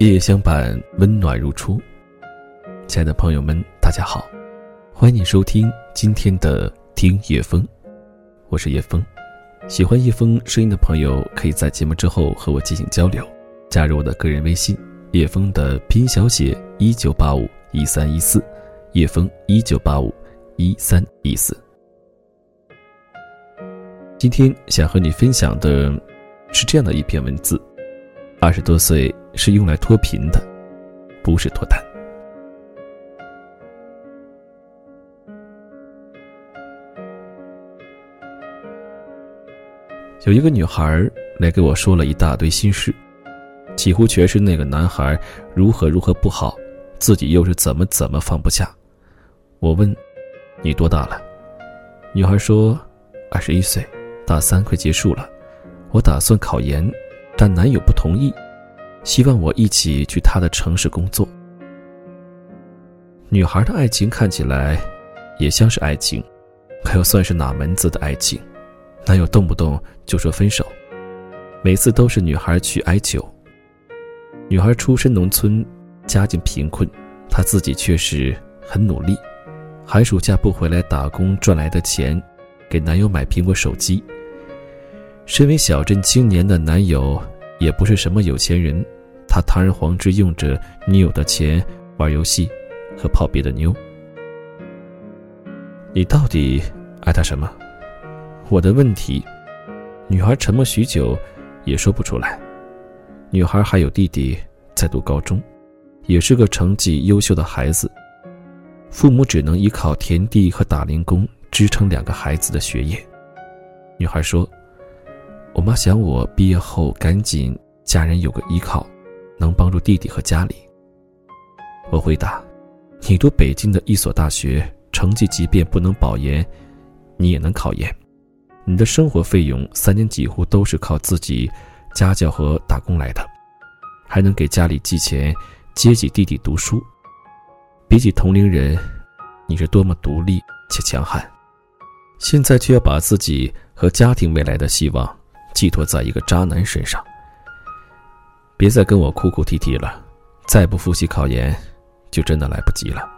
夜夜相伴，温暖如初。亲爱的朋友们，大家好，欢迎你收听今天的听叶风，我是叶风。喜欢叶风声音的朋友，可以在节目之后和我进行交流，加入我的个人微信叶风的拼音小写一九八五一三一四，叶风一九八五一三一四。今天想和你分享的是这样的一篇文字：二十多岁。是用来脱贫的，不是脱单。有一个女孩来给我说了一大堆心事，几乎全是那个男孩如何如何不好，自己又是怎么怎么放不下。我问：“你多大了？”女孩说：“二十一岁，大三快结束了，我打算考研，但男友不同意。”希望我一起去他的城市工作。女孩的爱情看起来也像是爱情，可又算是哪门子的爱情？男友动不动就说分手，每次都是女孩去哀求。女孩出身农村，家境贫困，她自己却是很努力，寒暑假不回来打工赚来的钱，给男友买苹果手机。身为小镇青年的男友。也不是什么有钱人，他堂而皇之用着女友的钱玩游戏和泡别的妞。你到底爱他什么？我的问题，女孩沉默许久，也说不出来。女孩还有弟弟在读高中，也是个成绩优秀的孩子，父母只能依靠田地和打零工支撑两个孩子的学业。女孩说。我妈想我毕业后赶紧嫁人，有个依靠，能帮助弟弟和家里。我回答：“你读北京的一所大学，成绩即便不能保研，你也能考研。你的生活费用三年几乎都是靠自己家教和打工来的，还能给家里寄钱，接济弟弟读书。比起同龄人，你是多么独立且强悍！现在却要把自己和家庭未来的希望。”寄托在一个渣男身上，别再跟我哭哭啼啼了，再不复习考研，就真的来不及了。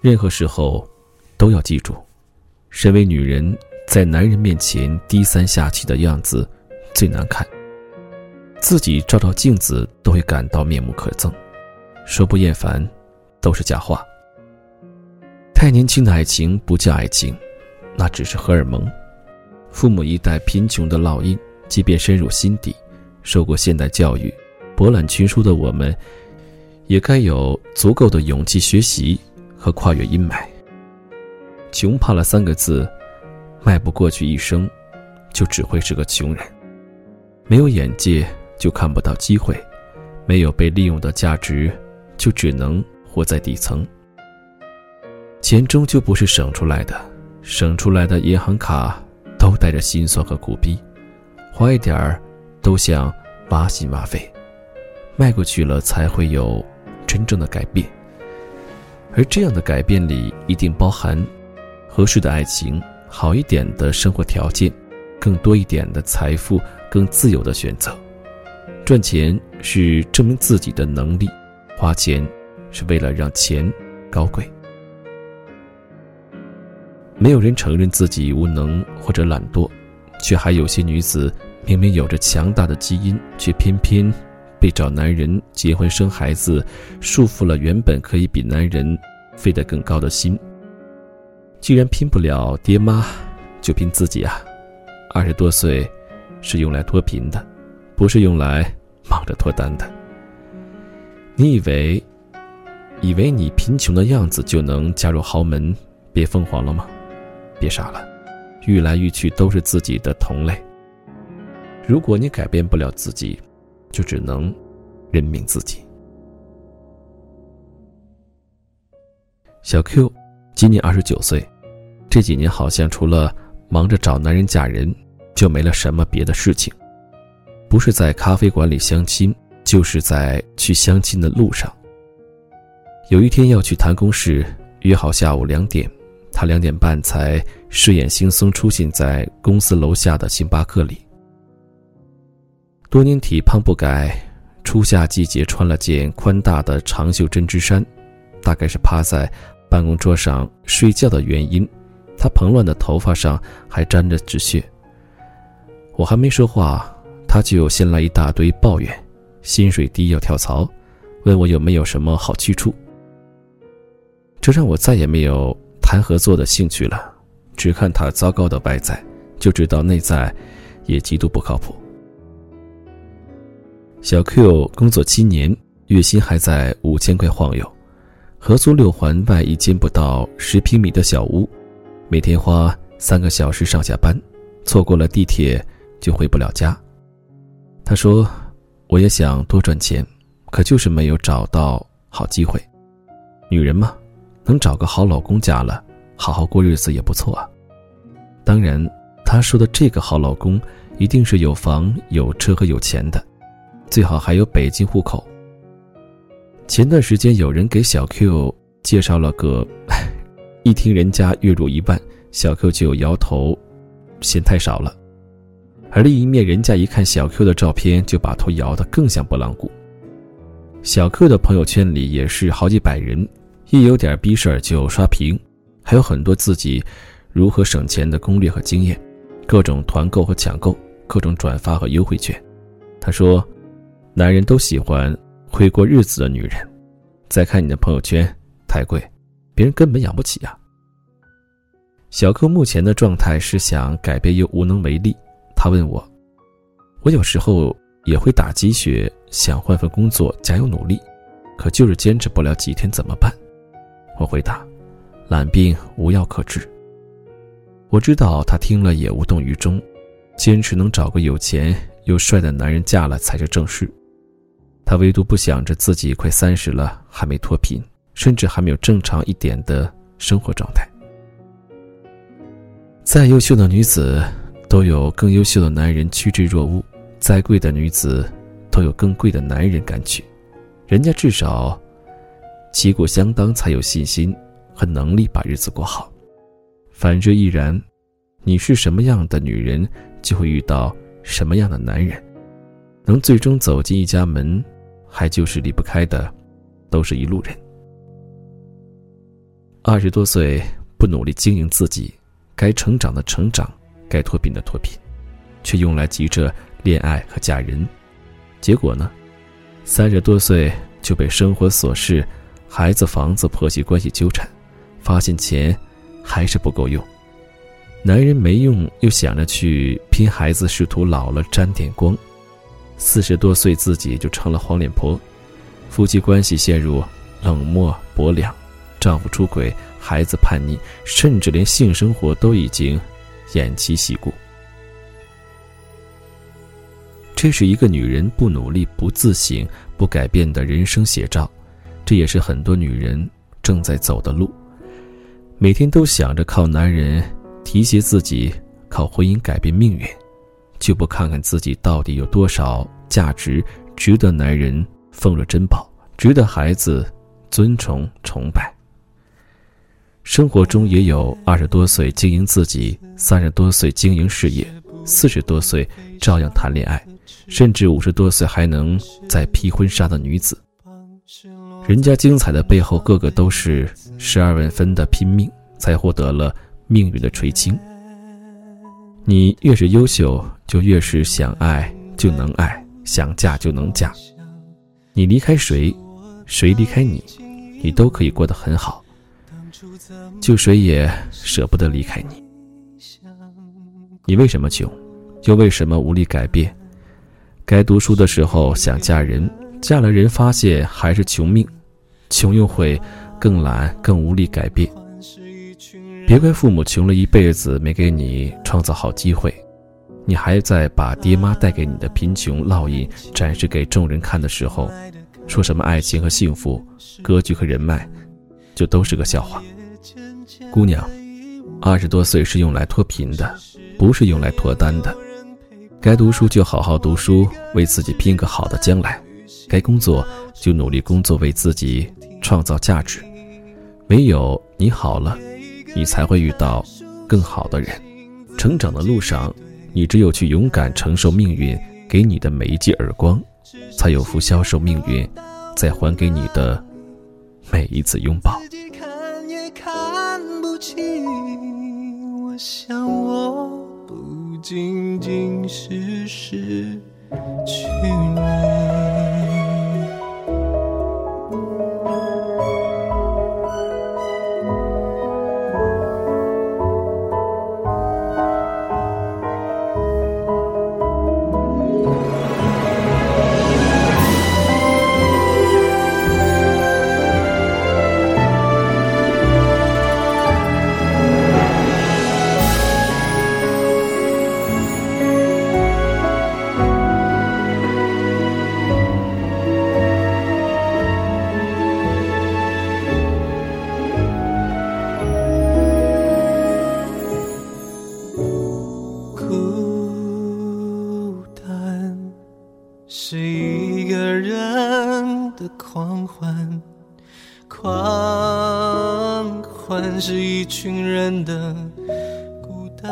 任何时候，都要记住，身为女人，在男人面前低三下气的样子最难看，自己照照镜子都会感到面目可憎，说不厌烦，都是假话。太年轻的爱情不叫爱情，那只是荷尔蒙。父母一代贫穷的烙印，即便深入心底，受过现代教育、博览群书的我们，也该有足够的勇气学习和跨越阴霾。穷怕了三个字，迈不过去一生，就只会是个穷人。没有眼界，就看不到机会；没有被利用的价值，就只能活在底层。钱终究不是省出来的，省出来的银行卡。都带着心酸和苦逼，花一点儿都像挖心挖肺，迈过去了才会有真正的改变。而这样的改变里，一定包含合适的爱情、好一点的生活条件、更多一点的财富、更自由的选择。赚钱是证明自己的能力，花钱是为了让钱高贵。没有人承认自己无能或者懒惰，却还有些女子明明有着强大的基因，却偏偏被找男人结婚生孩子束缚了原本可以比男人飞得更高的心。既然拼不了爹妈，就拼自己啊！二十多岁是用来脱贫的，不是用来忙着脱单的。你以为，以为你贫穷的样子就能嫁入豪门，变凤凰了吗？别傻了，遇来遇去都是自己的同类。如果你改变不了自己，就只能认命自己。小 Q 今年二十九岁，这几年好像除了忙着找男人嫁人，就没了什么别的事情。不是在咖啡馆里相亲，就是在去相亲的路上。有一天要去谈公事，约好下午两点。他两点半才睡眼惺忪出现在公司楼下的星巴克里。多年体胖不改，初夏季节穿了件宽大的长袖针织衫，大概是趴在办公桌上睡觉的原因，他蓬乱的头发上还沾着纸屑。我还没说话，他就先来一大堆抱怨，薪水低要跳槽，问我有没有什么好去处。这让我再也没有谈合作的兴趣了，只看他糟糕的外在，就知道内在也极度不靠谱。小 Q 工作七年，月薪还在五千块晃悠，合租六环外一间不到十平米的小屋，每天花三个小时上下班，错过了地铁就回不了家。他说：“我也想多赚钱，可就是没有找到好机会。女人嘛，能找个好老公嫁了，好好过日子也不错啊。当然，他说的这个好老公，一定是有房有车和有钱的。”最好还有北京户口。前段时间有人给小 Q 介绍了个，一听人家月入一万，小 Q 就摇头，嫌太少了。而另一面，人家一看小 Q 的照片，就把头摇得更像拨浪鼓。小 Q 的朋友圈里也是好几百人，一有点逼事儿就刷屏，还有很多自己如何省钱的攻略和经验，各种团购和抢购，各种转发和优惠券。他说。男人都喜欢会过日子的女人，再看你的朋友圈，太贵，别人根本养不起啊。小柯目前的状态是想改变又无能为力。他问我，我有时候也会打鸡血，想换份工作，加油努力，可就是坚持不了几天，怎么办？我回答，懒病无药可治。我知道他听了也无动于衷，坚持能找个有钱又帅的男人嫁了才是正事。他唯独不想着自己快三十了还没脱贫，甚至还没有正常一点的生活状态。再优秀的女子，都有更优秀的男人趋之若鹜；再贵的女子，都有更贵的男人敢娶。人家至少旗鼓相当，才有信心和能力把日子过好。反之亦然。你是什么样的女人，就会遇到什么样的男人。能最终走进一家门。还就是离不开的，都是一路人。二十多岁不努力经营自己，该成长的成长，该脱贫的脱贫，却用来急着恋爱和嫁人，结果呢？三十多岁就被生活琐事、孩子、房子、婆媳关系纠缠，发现钱还是不够用，男人没用，又想着去拼孩子，试图老了沾点光。四十多岁，自己就成了黄脸婆，夫妻关系陷入冷漠薄凉，丈夫出轨，孩子叛逆，甚至连性生活都已经偃旗息鼓。这是一个女人不努力、不自省、不改变的人生写照，这也是很多女人正在走的路。每天都想着靠男人提携自己，靠婚姻改变命运。就不看看自己到底有多少价值，值得男人奉若珍宝，值得孩子尊崇崇拜。生活中也有二十多岁经营自己，三十多岁经营事业，四十多岁照样谈恋爱，甚至五十多岁还能再披婚纱的女子。人家精彩的背后，个个都是十二万分的拼命，才获得了命运的垂青。你越是优秀，就越是想爱就能爱，想嫁就能嫁。你离开谁，谁离开你，你都可以过得很好。就谁也舍不得离开你。你为什么穷，又为什么无力改变？该读书的时候想嫁人，嫁了人发现还是穷命，穷又会更懒，更无力改变。别怪父母穷了一辈子没给你创造好机会，你还在把爹妈带给你的贫穷烙印展示给众人看的时候，说什么爱情和幸福、格局和人脉，就都是个笑话。姑娘，二十多岁是用来脱贫的，不是用来脱单的。该读书就好好读书，为自己拼个好的将来；该工作就努力工作，为自己创造价值。唯有你好了。你才会遇到更好的人。成长的路上，你只有去勇敢承受命运给你的每一记耳光，才有福消受命运再还给你的每一次拥抱。是一群人的孤单。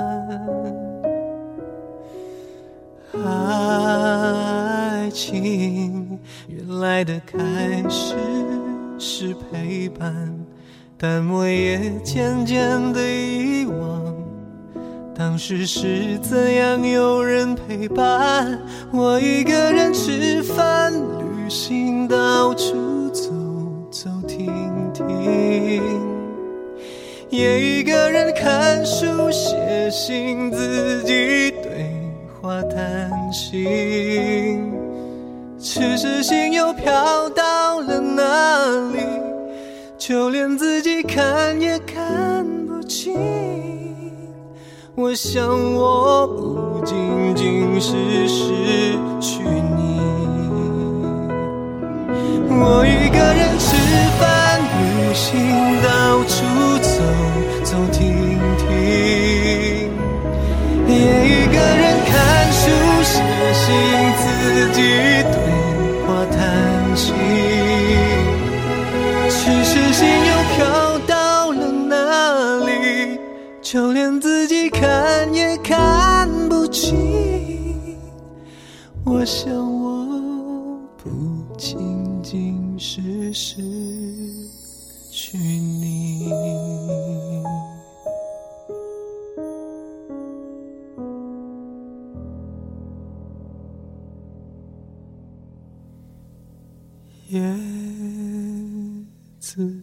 爱情原来的开始是陪伴，但我也渐渐的遗忘，当时是怎样有人陪伴我一个人吃饭。旅行到处也一个人看书写信，自己对话谈心。只是心又飘到了哪里？就连自己看也看不清。我想，我不仅仅是失就连自己看也看不清。我想，我不仅。仅是失去你，叶子